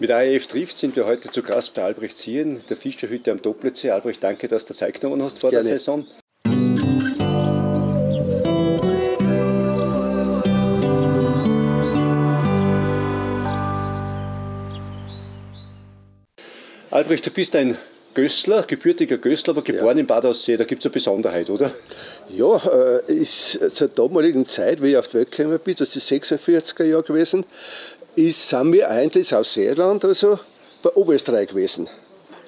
Mit AEF trifft sind wir heute zu Gast bei Albrecht Zieren, der Fischerhütte am Doppelsee. Albrecht, danke, dass du Zeit genommen hast vor Gerne. der Saison. Albrecht, du bist ein Gößler, gebürtiger Gößler, aber geboren ja. in Bad Aussee. Da gibt es eine Besonderheit, oder? Ja, äh, ist zur damaligen Zeit, wie ich auf die Welt gekommen bin, das ist 46er Jahr gewesen, ist, sind wir eigentlich aus Seeland, also bei Oberösterreich gewesen.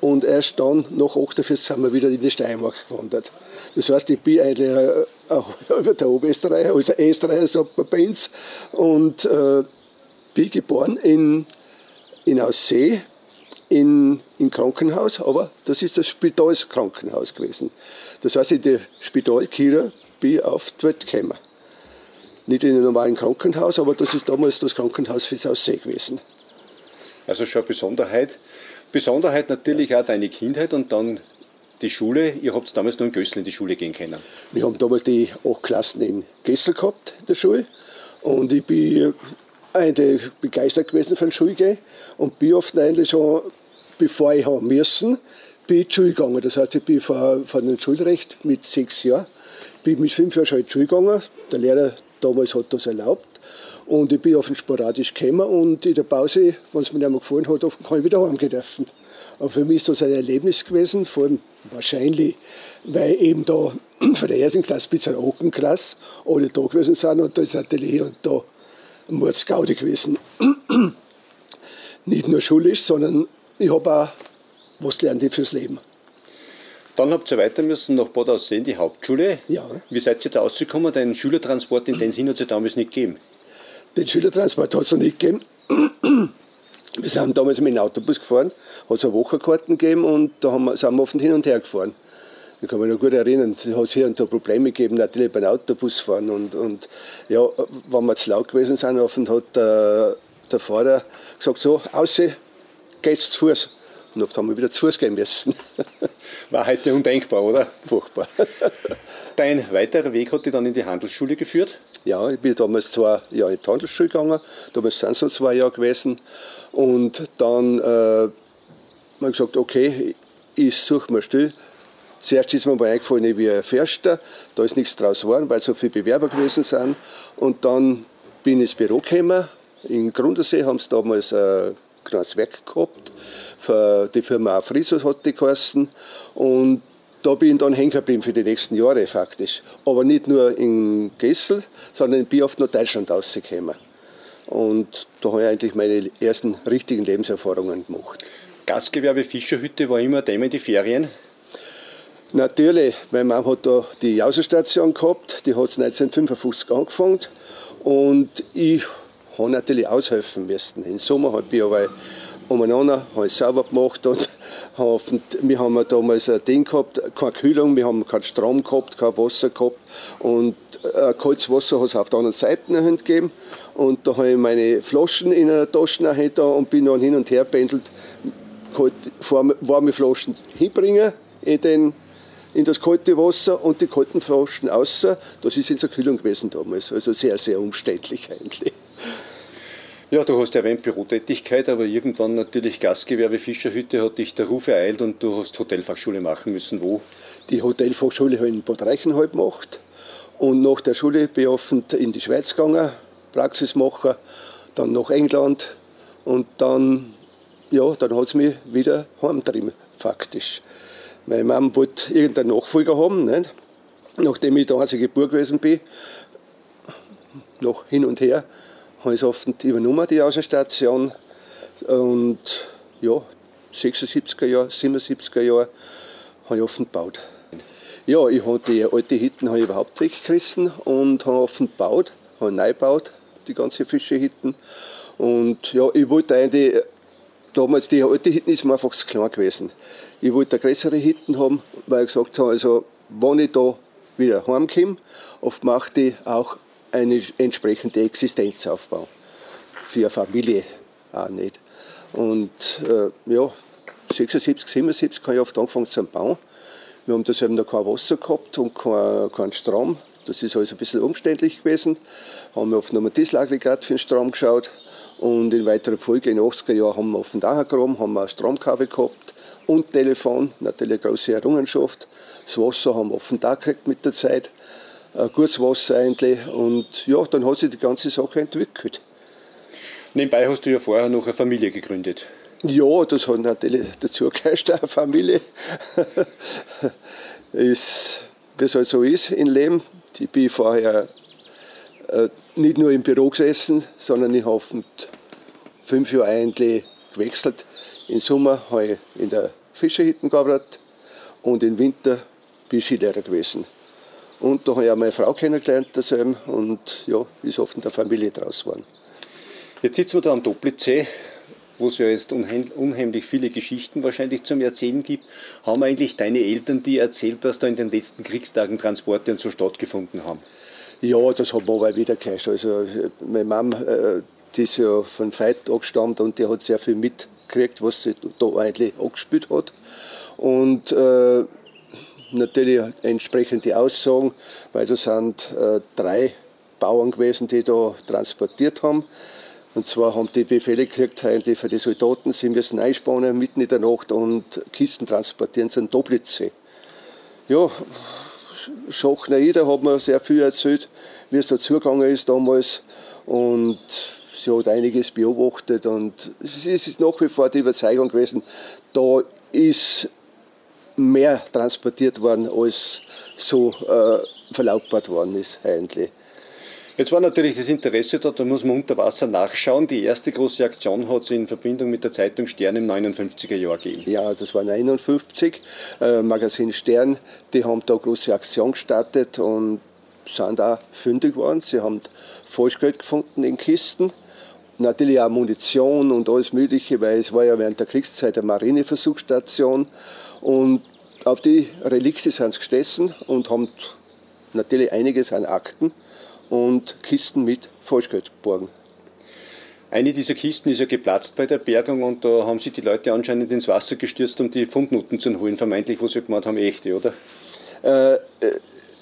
Und erst dann, nach 48, sind wir wieder in die Steiermark gewandert. Das heißt, ich bin eigentlich über der Oberösterreicher, also Österreicher, sagt man bei uns. Und äh, bin geboren in, in Aussee, in, im Krankenhaus, aber das ist das Spitalskrankenhaus gewesen. Das heißt, in der Spitalkira bin ich auf die Welt gekommen. Nicht in einem normalen Krankenhaus, aber das ist damals das Krankenhaus fürs Aussee gewesen. Also schon Besonderheit. Besonderheit natürlich auch deine Kindheit und dann die Schule. Ihr habt damals nur in Gössel in die Schule gehen können. Wir haben damals die acht Klassen in Gessel gehabt, in der Schule. Und ich bin eigentlich begeistert gewesen von Schulgehen und bin oft eigentlich schon, bevor ich haben müssen, bin ich zur Schule gegangen. Das heißt, ich bin von, von dem Schulrecht mit sechs Jahren, bin mit fünf Jahren schon in die Schule gegangen. Der Lehrer damals hat das erlaubt. Und ich bin offen sporadisch gekommen und in der Pause, wenn es mir nicht mehr gefallen hat, kann ich wieder heimgehen dürfen. Aber für mich ist das ein Erlebnis gewesen, vor allem wahrscheinlich, weil eben da von der ersten Klasse bis zur achten Klasse alle da gewesen sind und da ist Atelier und da Mordsgaude gewesen. Nicht nur schulisch, sondern ich habe auch was gelernt fürs Leben. Dann habt ihr weiter müssen nach Bad Aussehen, die Hauptschule. Ja. Wie seid ihr da rausgekommen? Den Schülertransport in den Sinn hat es ja damals nicht gegeben. Den Schülertransport hat es noch nicht gegeben. Wir sind damals mit dem Autobus gefahren, hat es eine Wochenkarten gegeben und da haben wir, sind wir oft hin und her gefahren. Ich kann mich noch gut erinnern, es hat hier und da Probleme gegeben, natürlich beim Autobusfahren. Und, und ja, wenn wir zu laut gewesen sind, oft hat der, der Fahrer gesagt, so, aussehen, geht's zu Fuß. Und oft haben wir wieder zu Fuß gehen müssen. War heute undenkbar, oder? Furchtbar. Dein weiterer Weg hat dich dann in die Handelsschule geführt? Ja, ich bin damals zwei Jahre in die Handelsschule gegangen, damals sind es so zwei Jahre gewesen. Und dann äh, habe ich gesagt, okay, ich suche mir still Zuerst ist mir mal eingefallen, ich bin ein Förster, da ist nichts draus geworden, weil so viele Bewerber gewesen sind. Und dann bin ich ins Büro gekommen. In Grundersee haben sie damals ein kleines Werk gehabt. Für die Firma Afriso hat die geheißen. Und da bin ich dann hängen geblieben für die nächsten Jahre faktisch. Aber nicht nur in Gessel, sondern ich bin oft nach Deutschland rausgekommen. Und da habe ich eigentlich meine ersten richtigen Lebenserfahrungen gemacht. Gastgewerbe Fischerhütte war immer Thema in die Ferien? Natürlich, meine Mama hat da die Jausenstation gehabt, die hat 1955 angefangen und ich habe natürlich aushelfen müssen. Im Sommer habe ich aber umeinander, habe ich sauber gemacht und wir haben damals ein Ding gehabt, keine Kühlung, wir haben keinen Strom gehabt, kein Wasser gehabt und äh, kaltes Wasser hat es auf der anderen Seite gegeben und da habe ich meine Flaschen in einer Tasche da und bin dann hin und her pendelt, warme Flaschen hinbringen in den in das kalte Wasser und die kalten Flaschen außer. Das ist in der Kühlung gewesen damals. Also sehr, sehr umständlich eigentlich. Ja, du hast erwähnt Bürotätigkeit, aber irgendwann natürlich Gastgewerbe Fischerhütte hat dich der Ruf ereilt und du hast Hotelfachschule machen müssen. Wo? Die Hotelfachschule habe ich in Bad Reichenhall gemacht und nach der Schule ich in die Schweiz gegangen, Praxis machen, dann nach England und dann, ja, dann hat es mich wieder heimgetrieben, faktisch. Meine Mama wollte irgendeinen Nachfolger haben, nicht? nachdem ich der einzige Bub gewesen bin. Noch hin und her habe ich es oft übernommen, die Außenstation. Und ja, 76er Jahre, 77er Jahre habe ich offen gebaut. Ja, ich habe die alte Hitten habe ich überhaupt weggerissen und habe offen gebaut, habe neu gebaut, die ganze Fischehitten. Und ja, ich wollte eigentlich, damals die alte Hitten ist mir einfach zu klein gewesen. Ich wollte größere Hitten haben, weil ich gesagt habe, also, wenn ich da wieder heimkomme, oft macht ich auch eine entsprechende Existenzaufbau. Für eine Familie auch nicht. Und äh, ja, 76, 77 habe ich oft angefangen zu bauen. Wir haben eben noch kein Wasser gehabt und keinen kein Strom. Das ist alles ein bisschen umständlich gewesen. Haben wir oft noch ein Dieselaggregat für den Strom geschaut. Und in weiterer Folge, in den 80er Jahren, haben wir auf dem Dachgraben haben wir ein Stromkabel gehabt und Telefon, natürlich eine große Errungenschaft. Das Wasser haben wir auf dem Dach gekriegt mit der Zeit, gutes Wasser eigentlich. Und ja, dann hat sich die ganze Sache entwickelt. Nebenbei hast du ja vorher noch eine Familie gegründet. Ja, das hat natürlich dazu gehört, eine Familie. ist, wie es halt so ist im Leben. Ich bin vorher äh, nicht nur im Büro gesessen, sondern ich habe fünf Jahre eigentlich gewechselt. Im Sommer habe ich in der Fischerhütte gearbeitet und im Winter bin ich Skilehrer gewesen. Und da habe ich auch meine Frau kennengelernt dasselbe und ja, ist oft in der Familie draus geworden. Jetzt sitzen wir da am Doppelzee, wo es ja jetzt unheimlich viele Geschichten wahrscheinlich zum Erzählen gibt. Haben eigentlich deine Eltern dir erzählt, dass da in den letzten Kriegstagen Transporte und so stattgefunden haben? Ja, das hat man aber wieder gehört. Also meine Mama, äh, die ist ja von Veit angestammt und die hat sehr viel mitgekriegt, was sie da eigentlich angespielt hat. Und äh, natürlich entsprechende Aussagen, weil da sind äh, drei Bauern gewesen, die da transportiert haben. Und zwar haben die Befehle gekriegt, eigentlich für die Soldaten, sie müssen einspannen mitten in der Nacht und Kisten transportieren zum Doblitzsee. Ja, Schachner hat mir sehr viel erzählt, wie es da zugegangen ist damals. Und sie hat einiges beobachtet und es ist nach wie vor die Überzeugung gewesen, da ist mehr transportiert worden, als so äh, verlautbart worden ist eigentlich. Jetzt war natürlich das Interesse da, da muss man unter Wasser nachschauen. Die erste große Aktion hat es in Verbindung mit der Zeitung Stern im 59er Jahr gegeben. Ja, das war 59. Äh, Magazin Stern, die haben da eine große Aktion gestartet und sind auch fündig geworden. Sie haben Falschgeld gefunden in Kisten. Natürlich auch Munition und alles Mögliche, weil es war ja während der Kriegszeit eine Marineversuchsstation. Und auf die Relikte sind sie gestessen und haben natürlich einiges an Akten und Kisten mit Falschgeld geborgen. Eine dieser Kisten ist ja geplatzt bei der Bergung und da haben sich die Leute anscheinend ins Wasser gestürzt, um die Fundnoten zu holen, vermeintlich, wo sie gemeint haben, echte, oder? Äh, äh,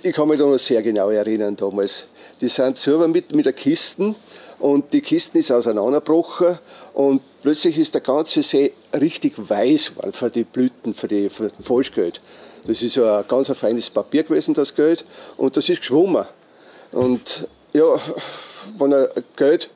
ich kann mich da noch sehr genau erinnern damals. Die sind selber mit, mit der Kisten und die Kisten ist auseinandergebrochen und plötzlich ist der ganze See richtig weiß geworden für die Blüten, für, die, für Falschgeld. Das ist ja ein ganz feines Papier gewesen, das Geld, und das ist geschwommen. Und ja, wenn er Geld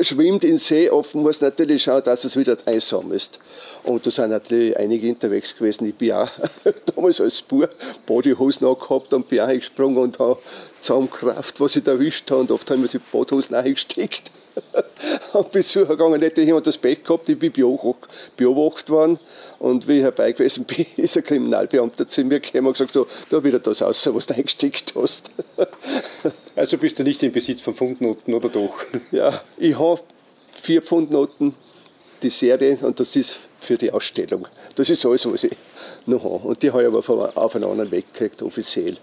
schwimmt in See, oft muss natürlich schauen, dass es wieder einsam ist. Und da sind natürlich einige unterwegs gewesen. Ich bin auch damals als Bub Bodyhosen angehabt und bin auch gesprungen und habe zusammengekraft, was ich erwischt habe. Und oft haben wir die Bodyhosen eingesteckt. und bin zugegangen, hätte jemand das Bett gehabt, ich bin beobachtet worden. Und wie ich herbei gewesen bin, ist ein Kriminalbeamter zu mir gekommen und gesagt, so, da wieder das raus, was du eingesteckt hast. also bist du nicht im Besitz von Pfundnoten, oder doch? Ja, ich habe vier Pfundnoten, die Serie, und das ist für die Ausstellung. Das ist alles, was ich noch habe. Und die habe ich aber auf einen anderen Weg gekriegt, offiziell.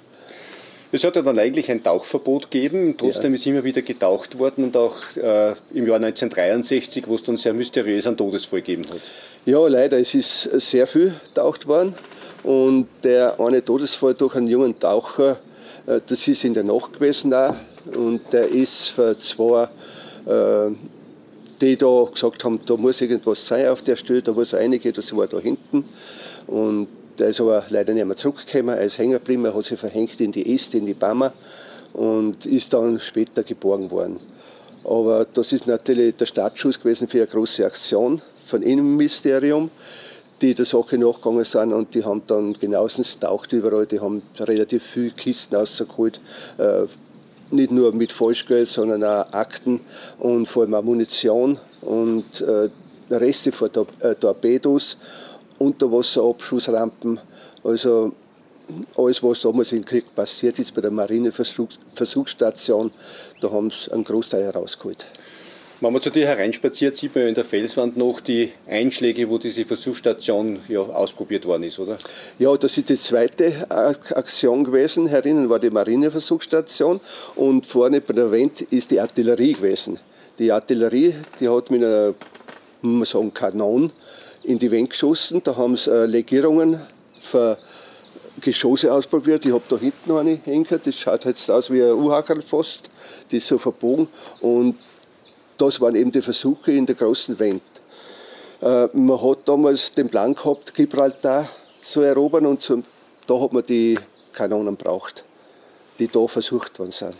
Es hat ja dann eigentlich ein Tauchverbot gegeben, trotzdem ja. ist immer wieder getaucht worden und auch äh, im Jahr 1963, wo es dann sehr mysteriös einen Todesfall gegeben hat. Ja, leider, es ist sehr viel getaucht worden und der eine Todesfall durch einen jungen Taucher, äh, das ist in der Nacht gewesen auch und der ist für zwei, äh, die da gesagt haben, da muss irgendwas sein auf der Stelle, da muss einige, das war da hinten und der ist aber leider nicht mehr zurückgekommen. Er ist hat sich verhängt in die Äste, in die Bäume und ist dann später geborgen worden. Aber das ist natürlich der Startschuss gewesen für eine große Aktion von Innenministerium, die der Sache nachgegangen sind und die haben dann genauestens taucht überall, die haben relativ viele Kisten rausgeholt, äh, nicht nur mit Falschgeld, sondern auch Akten und vor allem auch Munition und äh, Reste von äh, Torpedos Unterwasserabschussrampen, also alles, was damals im Krieg passiert ist bei der Marineversuchsstation, da haben sie einen Großteil herausgeholt. Wenn man zu dir hereinspaziert, sieht man ja in der Felswand noch die Einschläge, wo diese Versuchsstation ja ausprobiert worden ist, oder? Ja, das ist die zweite Aktion gewesen. Herinnen war die Marineversuchsstation und vorne bei der Wand ist die Artillerie gewesen. Die Artillerie, die hat mit einer, muss man sagen, Kanon in die Wände geschossen. Da haben sie äh, Legierungen für Geschosse ausprobiert. Ich habe da hinten noch eine hängen. Das schaut jetzt aus wie ein U-Hakel fast. Die ist so verbogen. Und das waren eben die Versuche in der großen Wende. Äh, man hat damals den Plan gehabt, Gibraltar zu erobern und zum, da hat man die Kanonen braucht, die da versucht worden sind.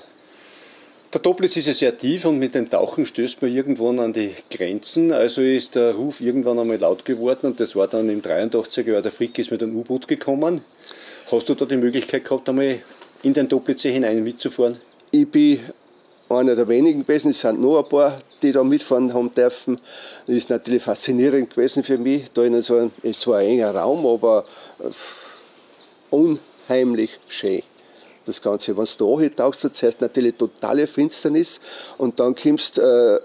Der Toplitz ist ja sehr tief und mit dem Tauchen stößt man irgendwann an die Grenzen. Also ist der Ruf irgendwann einmal laut geworden und das war dann im 83er Jahr. Der Frick ist mit einem U-Boot gekommen. Hast du da die Möglichkeit gehabt, einmal in den Toplitz hinein mitzufahren? Ich bin einer der wenigen gewesen. Es sind noch ein paar, die da mitfahren haben dürfen. Das ist natürlich faszinierend gewesen für mich. Da in so ein, ist zwar ein enger Raum, aber äh, unheimlich schön das Ganze. Wenn du da tauchst, du zuerst natürlich totale Finsternis und dann kommst äh,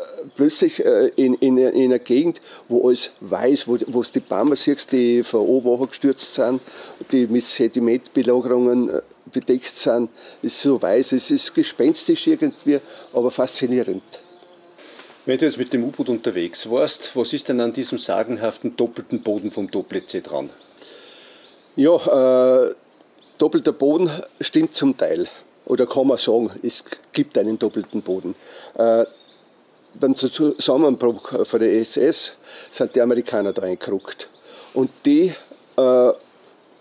äh, plötzlich äh, in, in, in einer Gegend, wo alles weiß, wo, wo du die Bäume siehst, die von oben gestürzt sind, die mit Sedimentbelagerungen äh, bedeckt sind, ist so weiß, es ist gespenstisch irgendwie, aber faszinierend. Wenn du jetzt mit dem U-Boot unterwegs warst, was ist denn an diesem sagenhaften doppelten Boden vom Doppeltsee dran? Ja, äh, doppelter Boden stimmt zum Teil. Oder kann man sagen, es gibt einen doppelten Boden. Äh, beim Zusammenbruch von der SS sind die Amerikaner da eingerückt. Und die äh,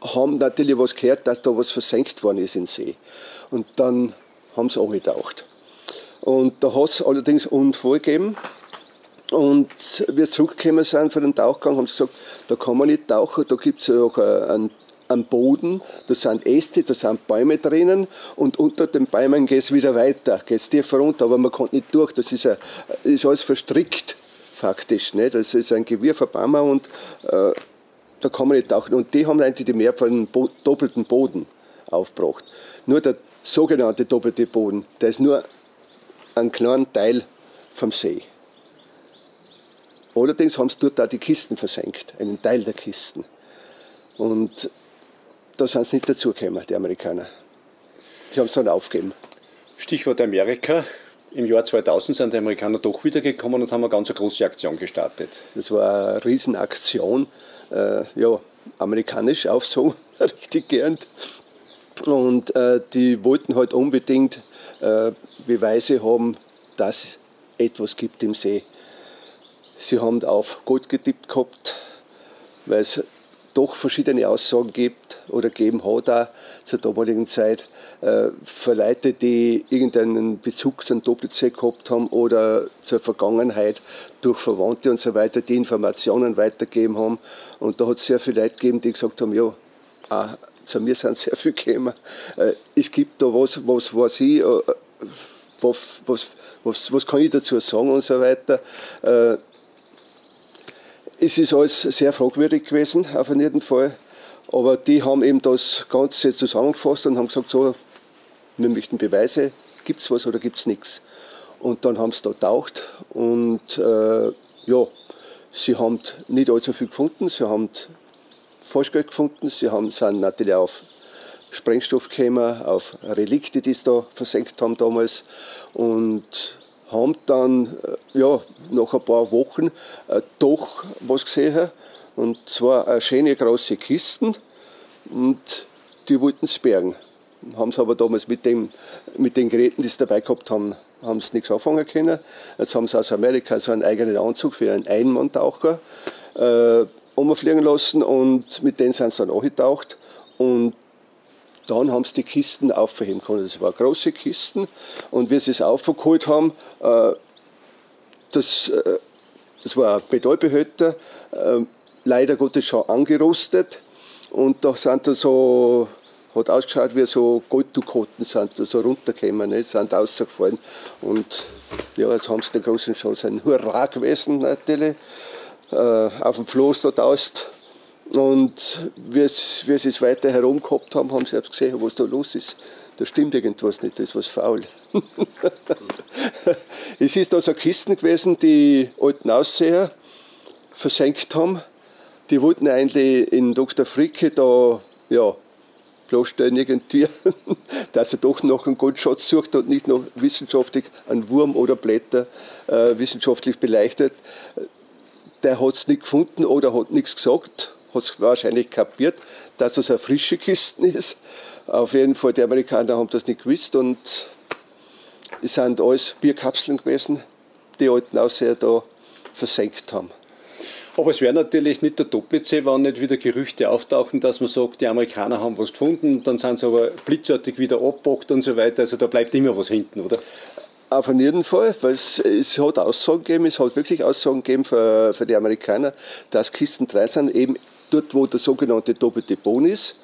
haben natürlich was gehört, dass da was versenkt worden ist in See. Und dann haben sie angetaucht. Und da hat es allerdings Unfall gegeben. Und wir zurückgekommen sind von dem Tauchgang, haben sie gesagt, da kann man nicht tauchen, da gibt es ja auch einen am Boden, da sind Äste, da sind Bäume drinnen und unter den Bäumen geht es wieder weiter, geht es tiefer runter, aber man kommt nicht durch, das ist, ein, ist alles verstrickt faktisch. Ne? Das ist ein Gewirr von Bäumen und äh, da kann man nicht tauchen. Und die haben eigentlich die Meer von Bo doppelten Boden aufgebracht. Nur der sogenannte doppelte Boden, der ist nur ein kleiner Teil vom See. Allerdings haben sie dort auch die Kisten versenkt, einen Teil der Kisten. Und da sind sie nicht dazugekommen, die Amerikaner. Sie haben es dann aufgegeben. Stichwort Amerika. Im Jahr 2000 sind die Amerikaner doch wiedergekommen und haben eine ganz große Aktion gestartet. Das war eine Riesenaktion. Äh, ja, amerikanisch auch so, richtig gern. Und äh, die wollten halt unbedingt äh, Beweise haben, dass es etwas gibt im See. Sie haben auf Gold getippt gehabt, weil es doch verschiedene Aussagen gibt oder geben hat auch zur damaligen Zeit äh, für Leute, die irgendeinen Bezug zum Doppelsee gehabt haben oder zur Vergangenheit durch Verwandte und so weiter, die Informationen weitergegeben haben. Und da hat es sehr viele Leute gegeben, die gesagt haben, ja, auch zu mir sind sehr viele gekommen. Äh, es gibt da was, was weiß ich, äh, was, was, was, was kann ich dazu sagen und so weiter. Es ist alles sehr fragwürdig gewesen, auf jeden Fall. Aber die haben eben das Ganze zusammengefasst und haben gesagt, so, wir möchten Beweise, gibt es was oder gibt es nichts. Und dann haben sie da taucht und äh, ja, sie haben nicht allzu viel gefunden, sie haben Falschgeld gefunden, sie haben, sind natürlich auf Sprengstoff gekommen, auf Relikte, die sie da versenkt haben damals und haben dann äh, ja, nach ein paar Wochen äh, doch was gesehen. Und zwar eine schöne große Kisten und die wollten es bergen. Haben es aber damals mit, dem, mit den Geräten, die sie dabei gehabt haben, haben sie nichts anfangen können. Jetzt haben sie aus Amerika so einen eigenen Anzug für einen Einmanntaucher äh, umfliegen lassen und mit denen sind sie dann angetaucht. Und dann haben sie die Kisten aufheben können. Das waren große Kisten. Und wie sie es aufgeholt haben, äh, das, äh, das war ein Metallbehälter, äh, leider Gottes schon angerostet. Und da sind da so, hat ausgeschaut wie so Golddukoten sind da so runtergekommen, ne, sind rausgefallen. Und ja, jetzt haben sie den großen Chance, ein Hurra gewesen natürlich, auf dem Floß dort aus und wie, sie es weiter herum gehabt haben, haben sie selbst gesehen, was da los ist. Da stimmt irgendwas nicht, da ist was faul. es ist da so Kisten gewesen, die alten Ausseher versenkt haben. Die wollten eigentlich in Dr. Fricke da, ja, bloßstellen irgendwie, dass er doch noch einen Goldschatz sucht und nicht noch wissenschaftlich einen Wurm oder Blätter äh, wissenschaftlich beleuchtet. Der hat es nicht gefunden oder hat nichts gesagt hat es wahrscheinlich kapiert, dass es eine frische Kiste ist. Auf jeden Fall, die Amerikaner haben das nicht gewusst und es sind alles Bierkapseln gewesen, die alten Ausseher da versenkt haben. Aber es wäre natürlich nicht der Doppelsee, wenn nicht wieder Gerüchte auftauchen, dass man sagt, die Amerikaner haben was gefunden, dann sind sie aber blitzartig wieder abbockt und so weiter. Also da bleibt immer was hinten, oder? Auf jeden Fall, weil es, es hat Aussagen gegeben, es hat wirklich Aussagen gegeben für, für die Amerikaner, dass Kisten 3 sind, eben dort, wo der sogenannte doppelte Boden ist.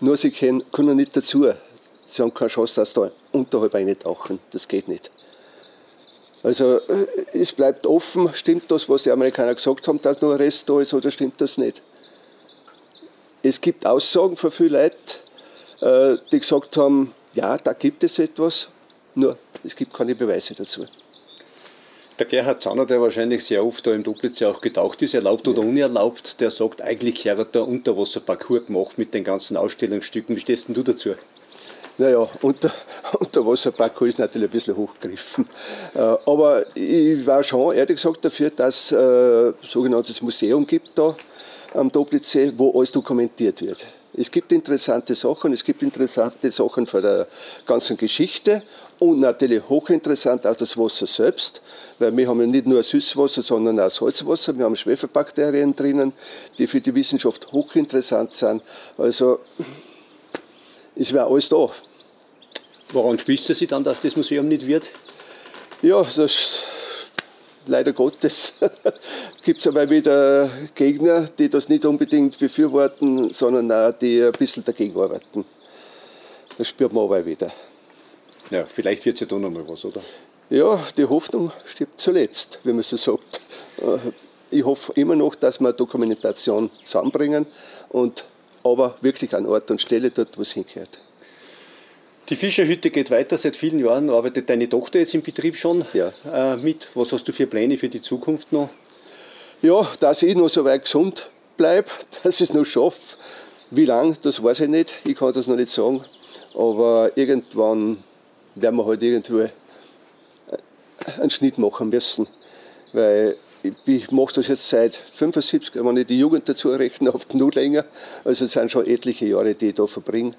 Nur sie können, können nicht dazu. Sie haben keine Chance, dass da unterhalb eintauchen. Das geht nicht. Also äh, es bleibt offen, stimmt das, was die Amerikaner gesagt haben, dass noch ein Rest da ist oder stimmt das nicht? Es gibt Aussagen von vielen Leuten, äh, die gesagt haben, ja, da gibt es etwas, nur es gibt keine Beweise dazu. Der Gerhard Zahner, der wahrscheinlich sehr oft da im Doppelsee auch getaucht ist, erlaubt oder unerlaubt, der sagt, eigentlich hat er Unterwasserparcours gemacht mit den ganzen Ausstellungsstücken. Wie stehst denn du dazu? Naja, unter, Unterwasserparcours ist natürlich ein bisschen hochgegriffen. Äh, aber ich war schon ehrlich gesagt dafür, dass es äh, ein sogenanntes Museum gibt da am Doppelsee, wo alles dokumentiert wird. Es gibt interessante Sachen, es gibt interessante Sachen von der ganzen Geschichte und natürlich hochinteressant auch das Wasser selbst, weil wir haben ja nicht nur Süßwasser, sondern auch Salzwasser. Wir haben Schwefelbakterien drinnen, die für die Wissenschaft hochinteressant sind. Also es wäre alles da. Woran spießt Sie dann, dass das Museum nicht wird? Ja, das leider Gottes gibt es aber wieder Gegner, die das nicht unbedingt befürworten, sondern auch die ein bisschen dagegen arbeiten. Das spürt man aber wieder. Ja, vielleicht wird es ja da noch mal was, oder? Ja, die Hoffnung stirbt zuletzt, wie man so sagt. Äh, ich hoffe immer noch, dass wir Dokumentation zusammenbringen und aber wirklich an Ort und Stelle dort, wo es hingehört. Die Fischerhütte geht weiter. Seit vielen Jahren arbeitet deine Tochter jetzt im Betrieb schon ja. äh, mit. Was hast du für Pläne für die Zukunft noch? Ja, dass ich noch so weit gesund bleibe, dass ich es noch schaffe. Wie lange, das weiß ich nicht. Ich kann das noch nicht sagen. Aber irgendwann werden wir halt irgendwo äh, einen Schnitt machen müssen. Weil ich mache das jetzt seit 75, wenn ich die Jugend dazu rechne, oft nur länger. Also es sind schon etliche Jahre, die ich da verbringe.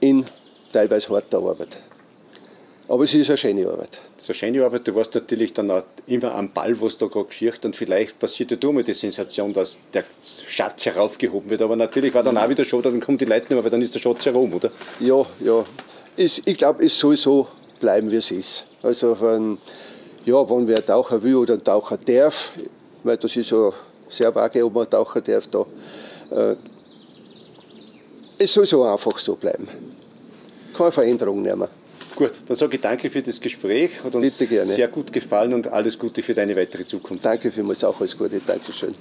In teilweise harter Arbeit. Aber es ist eine schöne Arbeit. Es ist eine schöne Arbeit. Du warst natürlich dann auch immer am Ball, was da gerade geschieht. Und vielleicht passiert ja da mal die Sensation, dass der Schatz heraufgehoben wird. Aber natürlich war dann auch wieder schon, dann kommen die Leute nicht mehr, weil dann ist der Schatz herum, oder? Ja, ja. Ich, ich glaube, es soll so bleiben, wie es ist. Also, wenn, ja, wenn wer Taucher will oder einen Taucher darf, weil das ist so sehr vage, ob man Taucher darf da. Äh, es soll so einfach so bleiben keine Veränderung nehmen. Gut, dann sage ich danke für das Gespräch. Hat uns sehr gut gefallen und alles Gute für deine weitere Zukunft. Danke vielmals, auch alles Gute. Dankeschön.